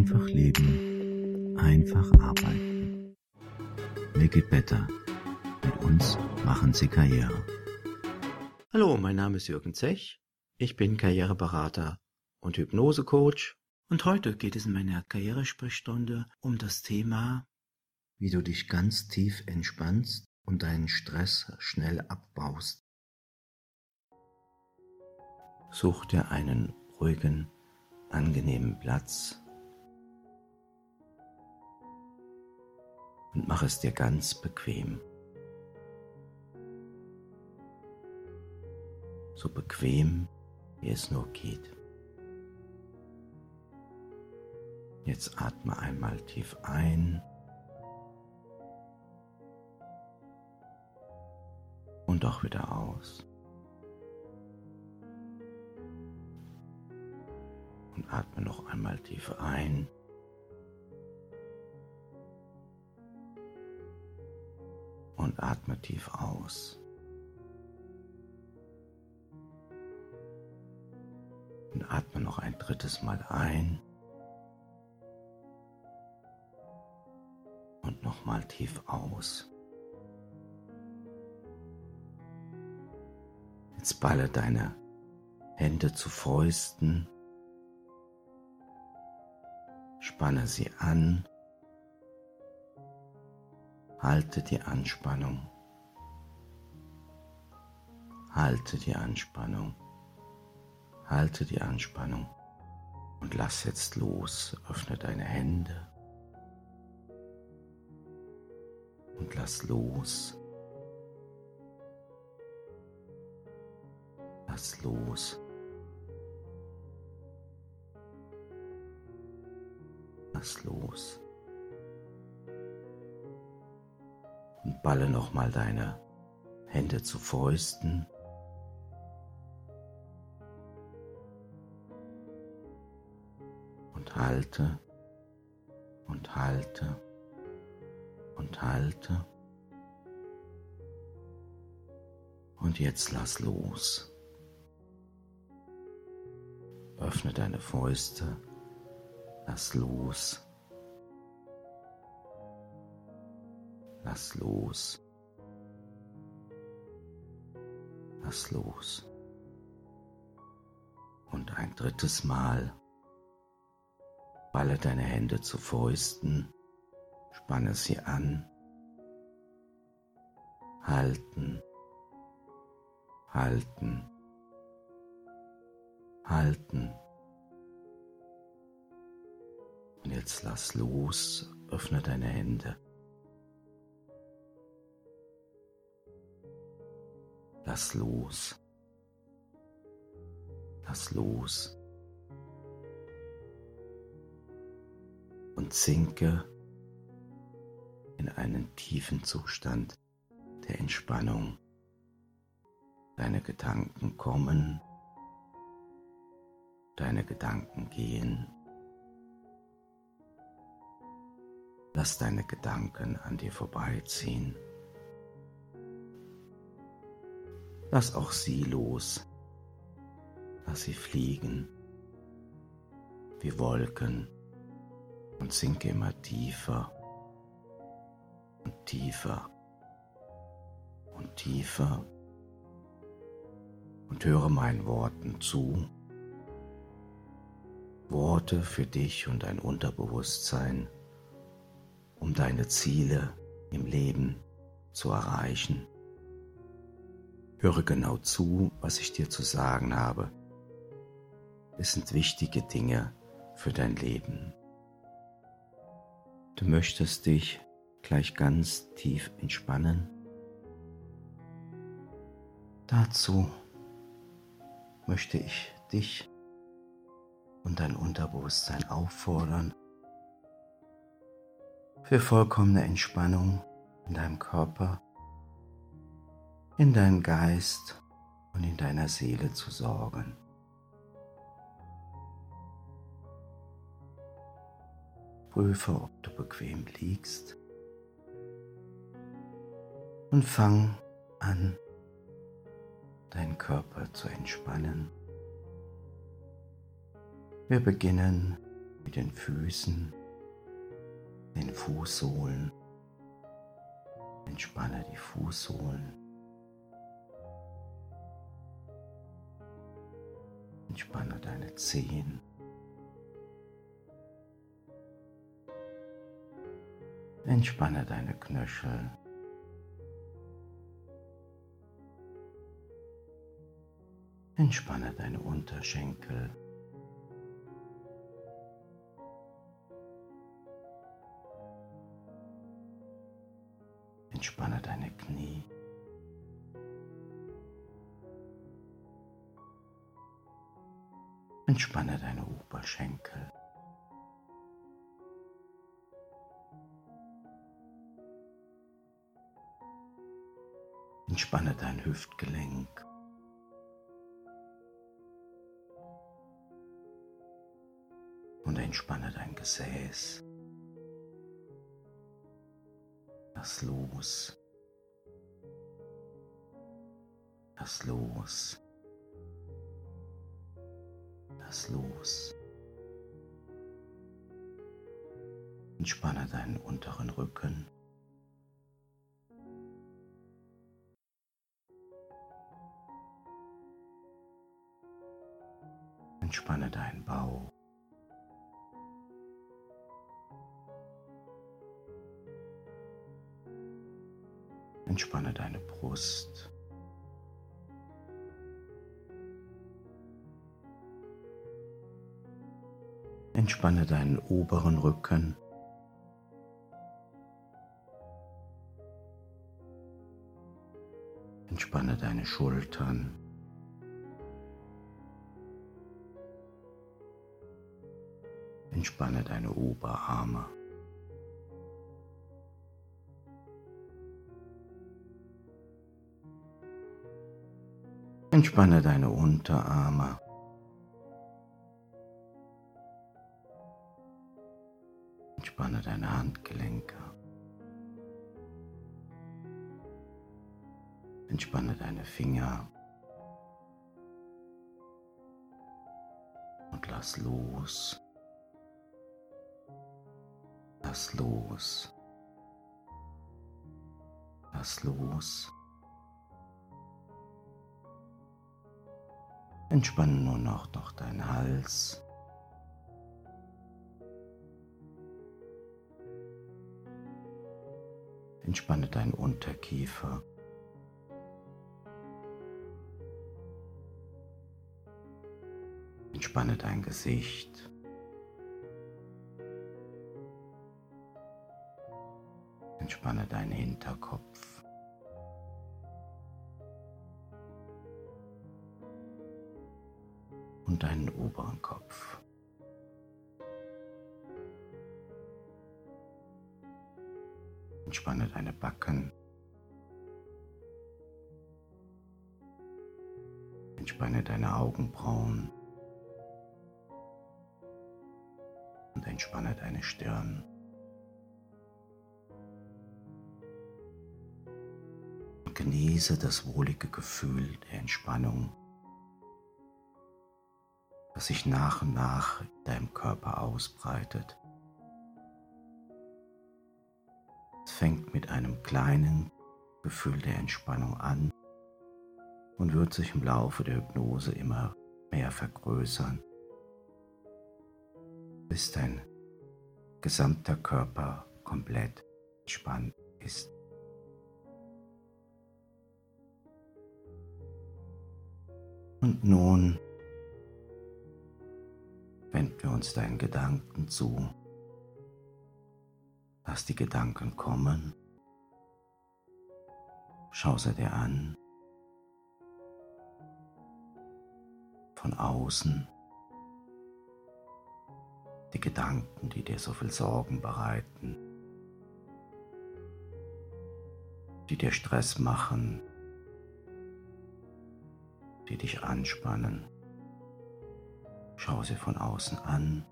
Einfach leben, einfach arbeiten. Make it better. Mit uns machen Sie Karriere. Hallo, mein Name ist Jürgen Zech. Ich bin Karriereberater und Hypnosecoach. Und heute geht es in meiner Karrieresprechstunde um das Thema, wie du dich ganz tief entspannst und deinen Stress schnell abbaust. Such dir einen ruhigen, angenehmen Platz und mach es dir ganz bequem. So bequem, wie es nur geht. Jetzt atme einmal tief ein und auch wieder aus. Und atme noch einmal tief ein. Und atme tief aus. Und atme noch ein drittes Mal ein. Und nochmal tief aus. Jetzt balle deine Hände zu Fäusten, spanne sie an, halte die Anspannung, halte die Anspannung, halte die Anspannung und lass jetzt los, öffne deine Hände und lass los. Lass los. Lass los. Und balle nochmal deine Hände zu Fäusten. Und halte und halte und halte. Und jetzt lass los. Öffne deine Fäuste, lass los. Lass los. Lass los. Und ein drittes Mal balle deine Hände zu Fäusten, spanne sie an, halten, halten halten. Und jetzt lass los, öffne deine Hände. Lass los. Lass los. Und sinke in einen tiefen Zustand der Entspannung. Deine Gedanken kommen deine Gedanken gehen. Lass deine Gedanken an dir vorbeiziehen. Lass auch sie los. Lass sie fliegen wie Wolken und sinke immer tiefer und tiefer und tiefer und höre meinen Worten zu. Worte für dich und dein Unterbewusstsein, um deine Ziele im Leben zu erreichen. Höre genau zu, was ich dir zu sagen habe. Es sind wichtige Dinge für dein Leben. Du möchtest dich gleich ganz tief entspannen. Dazu möchte ich dich und dein Unterbewusstsein auffordern für vollkommene Entspannung in deinem Körper, in deinem Geist und in deiner Seele zu sorgen. Prüfe, ob du bequem liegst und fang an, deinen Körper zu entspannen. Wir beginnen mit den Füßen, den Fußsohlen. Entspanne die Fußsohlen. Entspanne deine Zehen. Entspanne deine Knöchel. Entspanne deine Unterschenkel. Entspanne deine Knie. Oberschenkel. Entspanne dein Hüftgelenk. Und entspanne dein Gesäß. Lass los. Lass los. Lass los. Entspanne deinen unteren Rücken. Entspanne deinen Bauch. Entspanne deine Brust. Entspanne deinen oberen Rücken. Entspanne deine Schultern. Entspanne deine Oberarme. Entspanne deine Unterarme. Entspanne deine Handgelenke. Entspanne deine Finger. Und lass los. Lass los. Lass los. Entspanne nur noch, noch deinen Hals. Entspanne deinen Unterkiefer. Entspanne dein Gesicht. Entspanne deinen Hinterkopf. und deinen oberen Kopf. Entspanne deine Backen. Entspanne deine Augenbrauen. Entspanne deine Stirn. Genieße das wohlige Gefühl der Entspannung das sich nach und nach in deinem Körper ausbreitet. Es fängt mit einem kleinen Gefühl der Entspannung an und wird sich im Laufe der Hypnose immer mehr vergrößern, bis dein gesamter Körper komplett entspannt ist. Und nun wenden wir uns deinen Gedanken zu. Lass die Gedanken kommen. Schau sie dir an. Von außen. Die Gedanken, die dir so viel Sorgen bereiten. Die dir Stress machen. Die dich anspannen. Schau sie von außen an.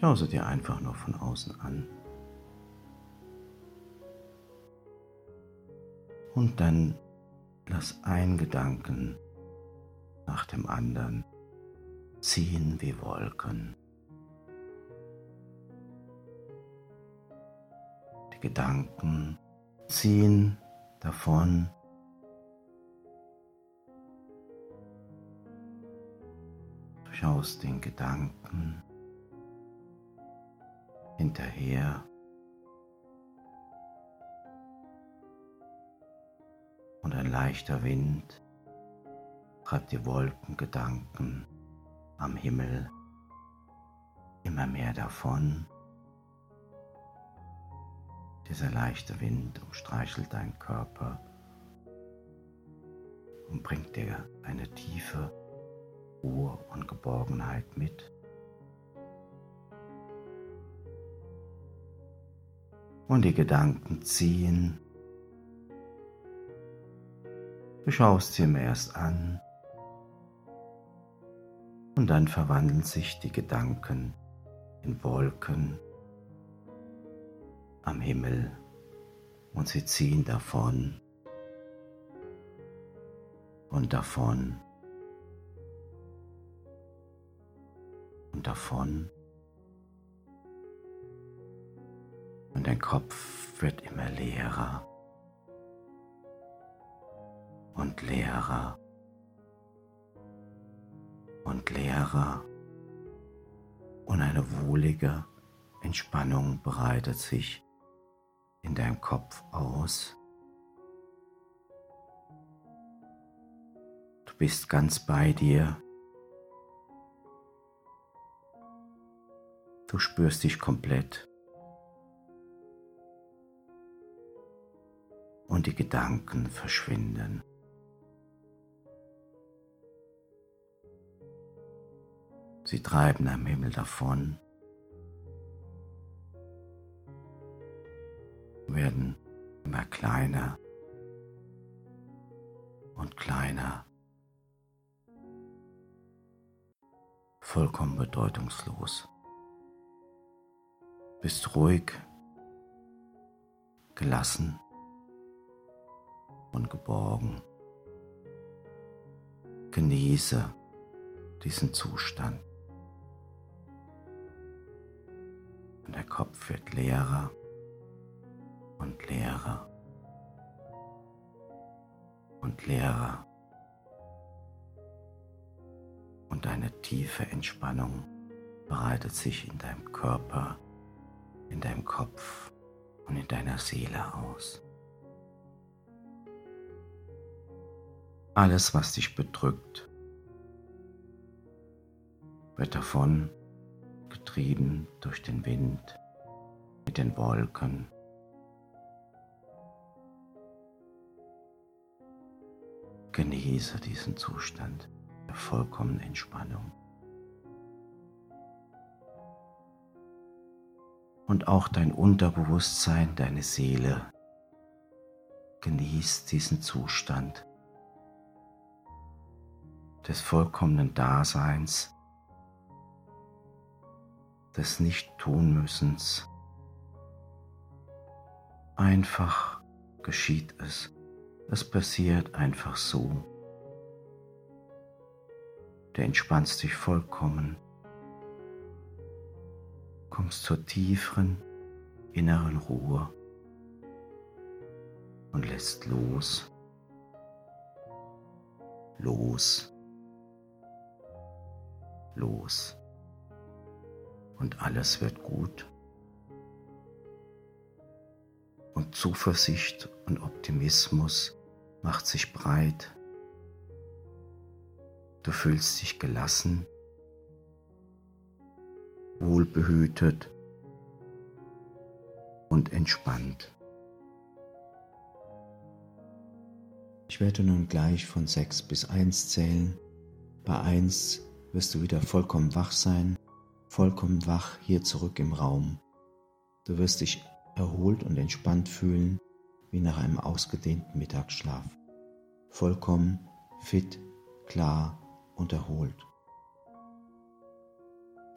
Schau sie dir einfach nur von außen an. Und dann lass ein Gedanken nach dem anderen ziehen wie Wolken. Die Gedanken ziehen davon. Schaust den Gedanken hinterher. Und ein leichter Wind treibt die Wolkengedanken am Himmel immer mehr davon. Dieser leichte Wind umstreichelt deinen Körper und bringt dir eine tiefe Ruhe und Geborgenheit mit. Und die Gedanken ziehen. Du schaust sie mir erst an. Und dann verwandeln sich die Gedanken in Wolken am Himmel und sie ziehen davon und davon und davon. Und dein Kopf wird immer leerer und leerer und leerer und eine wohlige Entspannung breitet sich in deinem Kopf aus. Du bist ganz bei dir. Du spürst dich komplett. Und die Gedanken verschwinden. Sie treiben am Himmel davon, werden immer kleiner und kleiner, vollkommen bedeutungslos. Bist ruhig, gelassen und geborgen. Genieße diesen Zustand. Und der Kopf wird leerer und leerer und leerer und eine tiefe Entspannung breitet sich in deinem Körper, in deinem Kopf und in deiner Seele aus. Alles, was dich bedrückt, wird davon getrieben durch den Wind mit den Wolken. Genieße diesen Zustand der vollkommenen Entspannung. Und auch dein Unterbewusstsein, deine Seele genießt diesen Zustand des vollkommenen Daseins des Nicht-Tun-Müssens. Einfach geschieht es. Es passiert einfach so. Du entspannst dich vollkommen, kommst zur tieferen inneren Ruhe und lässt los, los, los und alles wird gut. Und Zuversicht und Optimismus macht sich breit. Du fühlst dich gelassen, wohlbehütet und entspannt. Ich werde nun gleich von 6 bis 1 zählen. Bei 1 wirst du wieder vollkommen wach sein vollkommen wach hier zurück im Raum. Du wirst dich erholt und entspannt fühlen, wie nach einem ausgedehnten Mittagsschlaf. Vollkommen fit, klar und erholt.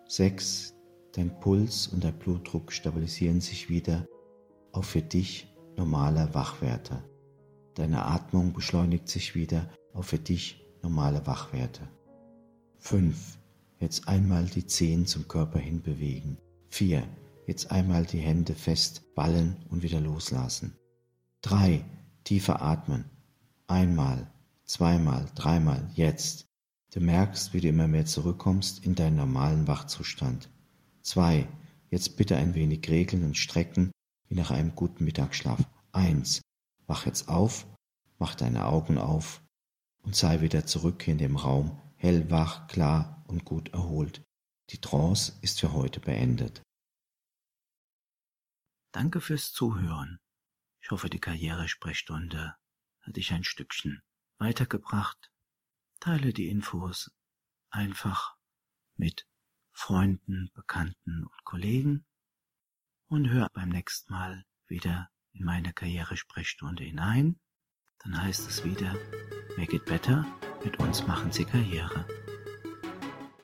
6. Dein Puls und der Blutdruck stabilisieren sich wieder auf für dich normaler Wachwerte. Deine Atmung beschleunigt sich wieder auf für dich normale Wachwerte. 5. Jetzt einmal die Zehen zum Körper hin bewegen. 4. Jetzt einmal die Hände fest ballen und wieder loslassen. 3. Tiefer atmen. Einmal, zweimal, dreimal, jetzt. Du merkst, wie du immer mehr zurückkommst in deinen normalen Wachzustand. 2. Jetzt bitte ein wenig regeln und strecken, wie nach einem guten Mittagsschlaf. 1. Wach jetzt auf, mach deine Augen auf und sei wieder zurück in dem Raum, hellwach, klar und gut erholt. Die Trance ist für heute beendet. Danke fürs Zuhören. Ich hoffe, die Karrieresprechstunde hat dich ein Stückchen weitergebracht. Teile die Infos einfach mit Freunden, Bekannten und Kollegen und hör beim nächsten Mal wieder in meine Karrieresprechstunde hinein. Dann heißt es wieder, Make it better, mit uns machen Sie Karriere.